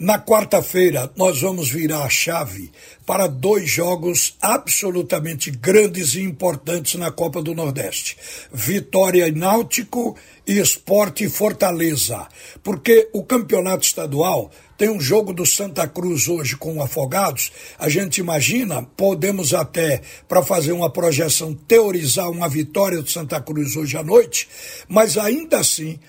na quarta-feira, nós vamos virar a chave para dois jogos absolutamente grandes e importantes na Copa do Nordeste: Vitória e Náutico e Esporte e Fortaleza. Porque o campeonato estadual tem um jogo do Santa Cruz hoje com o Afogados. A gente imagina, podemos até, para fazer uma projeção, teorizar uma vitória do Santa Cruz hoje à noite, mas ainda assim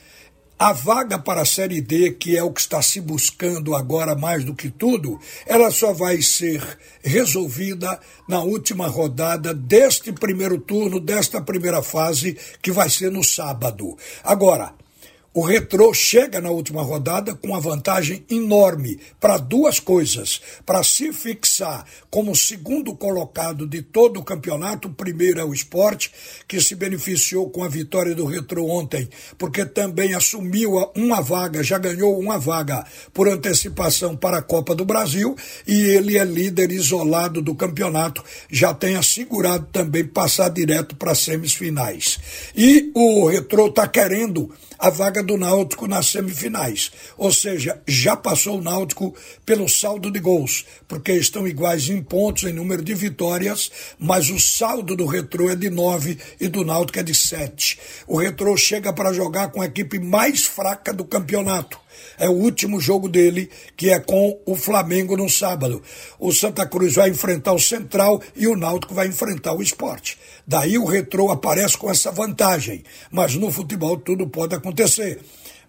a vaga para a Série D, que é o que está se buscando agora mais do que tudo, ela só vai ser resolvida na última rodada deste primeiro turno, desta primeira fase, que vai ser no sábado. Agora, o Retrô chega na última rodada com uma vantagem enorme para duas coisas. Para se fixar como segundo colocado de todo o campeonato, o primeiro é o esporte, que se beneficiou com a vitória do Retrô ontem, porque também assumiu uma vaga, já ganhou uma vaga por antecipação para a Copa do Brasil, e ele é líder isolado do campeonato, já tem assegurado também passar direto para as semifinais. E o Retrô está querendo a vaga do Náutico nas semifinais. Ou seja, já passou o Náutico pelo saldo de gols, porque estão iguais em pontos, em número de vitórias, mas o saldo do Retrô é de nove e do Náutico é de sete. O Retrô chega para jogar com a equipe mais fraca do campeonato é o último jogo dele, que é com o Flamengo no sábado. O Santa Cruz vai enfrentar o Central e o Náutico vai enfrentar o Esporte. Daí o Retrô aparece com essa vantagem. Mas no futebol tudo pode acontecer.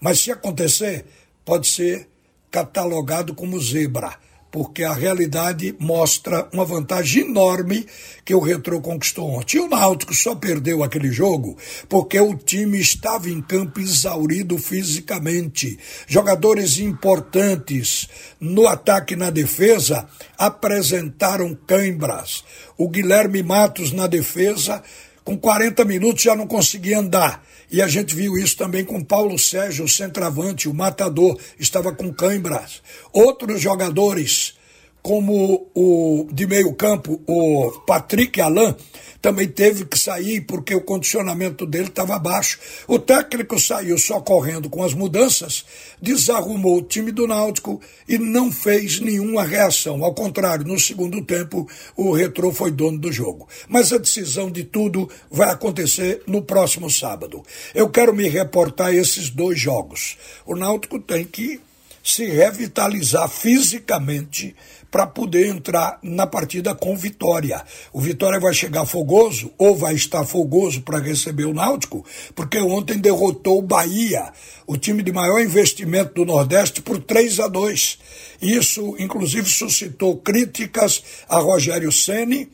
Mas se acontecer, pode ser catalogado como zebra porque a realidade mostra uma vantagem enorme que o Retro conquistou ontem. E o Náutico só perdeu aquele jogo porque o time estava em campo exaurido fisicamente. Jogadores importantes no ataque e na defesa apresentaram cãibras. O Guilherme Matos na defesa, com 40 minutos já não conseguia andar. E a gente viu isso também com Paulo Sérgio, o centroavante, o matador, estava com cãibras. Outros jogadores, como o de meio campo, o Patrick Alain, também teve que sair porque o condicionamento dele estava baixo. O técnico saiu só correndo com as mudanças, desarrumou o time do Náutico e não fez nenhuma reação. Ao contrário, no segundo tempo, o Retrô foi dono do jogo. Mas a decisão de tudo vai acontecer no próximo sábado. Eu quero me reportar a esses dois jogos. O Náutico tem que se revitalizar fisicamente para poder entrar na partida com vitória. O Vitória vai chegar fogoso, ou vai estar fogoso para receber o Náutico, porque ontem derrotou o Bahia, o time de maior investimento do Nordeste, por 3 a 2. Isso, inclusive, suscitou críticas a Rogério Ceni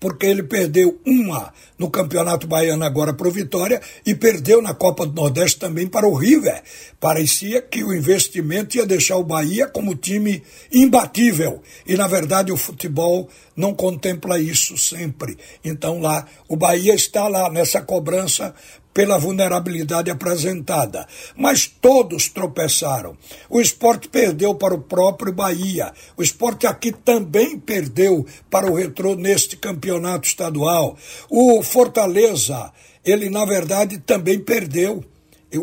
porque ele perdeu uma no Campeonato Baiano agora para o Vitória e perdeu na Copa do Nordeste também para o River. Parecia que o investimento ia deixar o Bahia como time imbatível e na verdade o futebol não contempla isso sempre. Então lá o Bahia está lá nessa cobrança pela vulnerabilidade apresentada. Mas todos tropeçaram. O esporte perdeu para o próprio Bahia. O esporte aqui também perdeu para o Retrô neste campeonato estadual. O Fortaleza, ele na verdade também perdeu.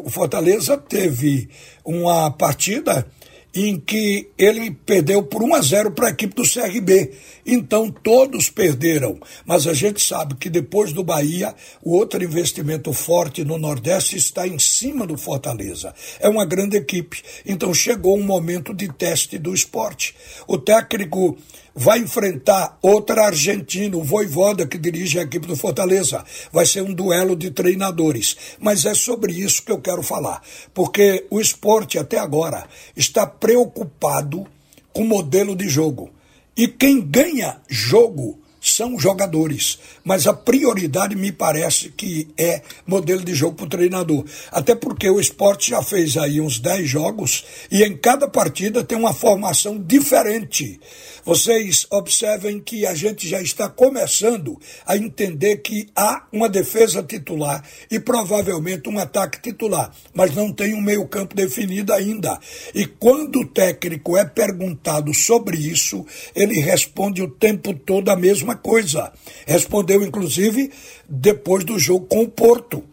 O Fortaleza teve uma partida em que ele perdeu por 1 a 0 para a equipe do CRB. Então todos perderam, mas a gente sabe que depois do Bahia, o outro investimento forte no Nordeste está em cima do Fortaleza. É uma grande equipe. Então chegou um momento de teste do esporte. O técnico vai enfrentar outra argentina, o Voivoda, que dirige a equipe do Fortaleza. Vai ser um duelo de treinadores. Mas é sobre isso que eu quero falar. Porque o esporte, até agora, está preocupado com o modelo de jogo. E quem ganha jogo são jogadores, mas a prioridade me parece que é modelo de jogo para o treinador. Até porque o esporte já fez aí uns 10 jogos e em cada partida tem uma formação diferente. Vocês observem que a gente já está começando a entender que há uma defesa titular e provavelmente um ataque titular, mas não tem um meio-campo definido ainda. E quando o técnico é perguntado sobre isso, ele responde o tempo todo a mesma coisa. Respondeu, inclusive, depois do jogo com o Porto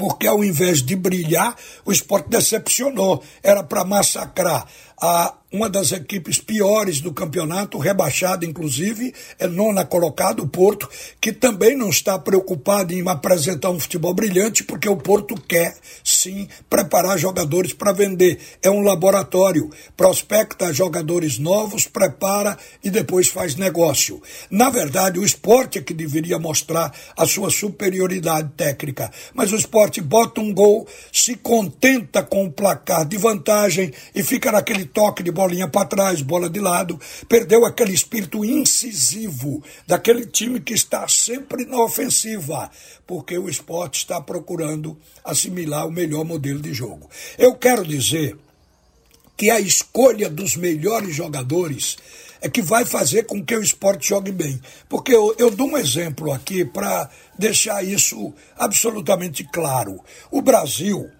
porque ao invés de brilhar, o esporte decepcionou. Era para massacrar a uma das equipes piores do campeonato, rebaixada inclusive, é nona colocada, o Porto, que também não está preocupado em apresentar um futebol brilhante, porque o Porto quer sim preparar jogadores para vender. É um laboratório, prospecta jogadores novos, prepara e depois faz negócio. Na verdade, o esporte é que deveria mostrar a sua superioridade técnica, mas o esporte bota um gol, se contenta com o placar de vantagem e fica naquele toque de bolinha para trás, bola de lado, perdeu aquele espírito incisivo daquele time que está sempre na ofensiva, porque o esporte está procurando assimilar o melhor modelo de jogo. Eu quero dizer que a escolha dos melhores jogadores é que vai fazer com que o esporte jogue bem. Porque eu, eu dou um exemplo aqui para deixar isso absolutamente claro. O Brasil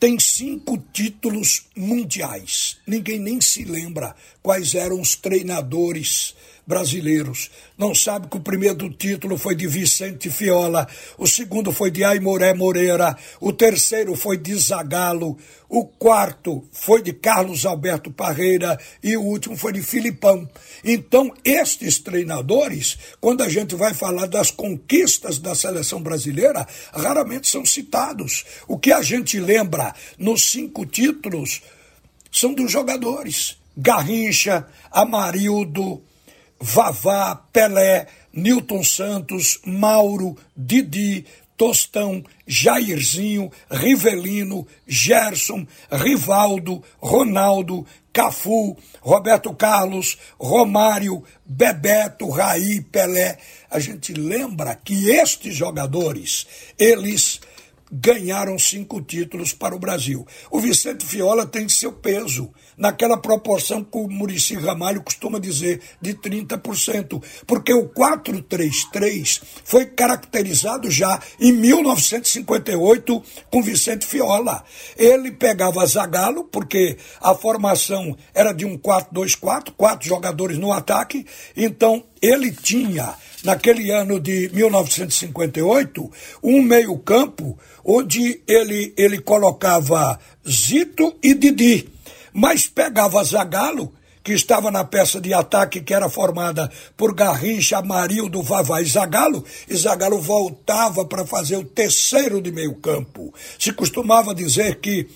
tem cinco títulos mundiais. Ninguém nem se lembra quais eram os treinadores brasileiros. Não sabe que o primeiro título foi de Vicente Fiola, o segundo foi de Aimoré Moreira, o terceiro foi de Zagalo, o quarto foi de Carlos Alberto Parreira e o último foi de Filipão. Então, estes treinadores, quando a gente vai falar das conquistas da seleção brasileira, raramente são citados. O que a gente lembra nos cinco títulos são dos jogadores. Garrincha, Amarildo, Vavá, Pelé, Newton Santos, Mauro, Didi, Tostão, Jairzinho, Rivelino, Gerson, Rivaldo, Ronaldo, Cafu, Roberto Carlos, Romário, Bebeto, Raí, Pelé. A gente lembra que estes jogadores, eles ganharam cinco títulos para o Brasil. O Vicente Fiola tem seu peso, naquela proporção que o Murici Ramalho costuma dizer, de 30%, porque o 4-3-3 foi caracterizado já em 1958 com Vicente Fiola. Ele pegava Zagalo, porque a formação era de um 4-2-4, quatro jogadores no ataque, então ele tinha naquele ano de 1958, um meio-campo onde ele, ele colocava Zito e Didi, mas pegava Zagalo, que estava na peça de ataque que era formada por Garrincha, Amarildo, Vavá e Zagalo, e Zagalo voltava para fazer o terceiro de meio-campo. Se costumava dizer que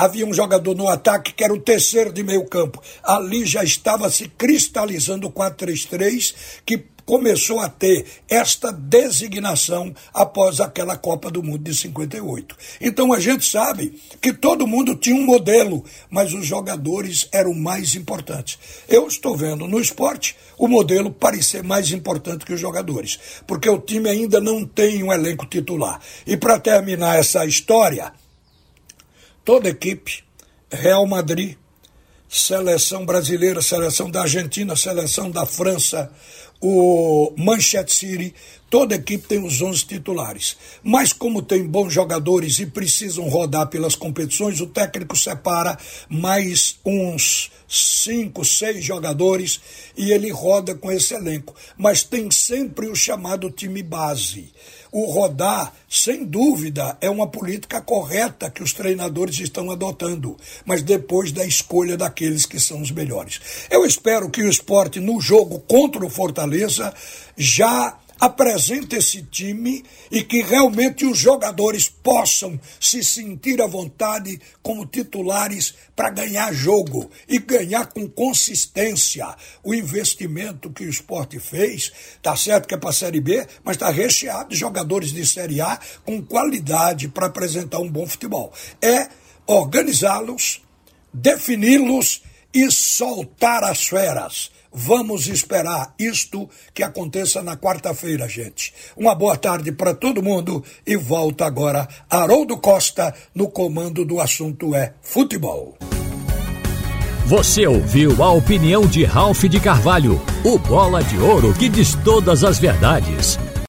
havia um jogador no ataque que era o terceiro de meio campo. Ali já estava se cristalizando o 4-3-3, que começou a ter esta designação após aquela Copa do Mundo de 58. Então a gente sabe que todo mundo tinha um modelo, mas os jogadores eram mais importantes. Eu estou vendo no esporte o modelo parecer mais importante que os jogadores, porque o time ainda não tem um elenco titular. E para terminar essa história, toda equipe, Real Madrid, seleção brasileira, seleção da Argentina, seleção da França, o Manchester City, toda equipe tem os 11 titulares. Mas como tem bons jogadores e precisam rodar pelas competições, o técnico separa mais uns cinco, seis jogadores e ele roda com esse elenco. Mas tem sempre o chamado time base. O rodar, sem dúvida, é uma política correta que os treinadores estão adotando, mas depois da escolha daqueles que são os melhores. Eu espero que o esporte, no jogo contra o Fortaleza, já apresente esse time e que realmente os jogadores possam se sentir à vontade como titulares para ganhar jogo e ganhar com consistência. O investimento que o esporte fez, tá certo que é para a Série B, mas está recheado de jogadores de Série A com qualidade para apresentar um bom futebol. É organizá-los, defini-los e soltar as feras Vamos esperar isto que aconteça na quarta-feira, gente. Uma boa tarde para todo mundo e volta agora Haroldo Costa no comando do assunto é futebol. Você ouviu a opinião de Ralph de Carvalho, o bola de ouro que diz todas as verdades.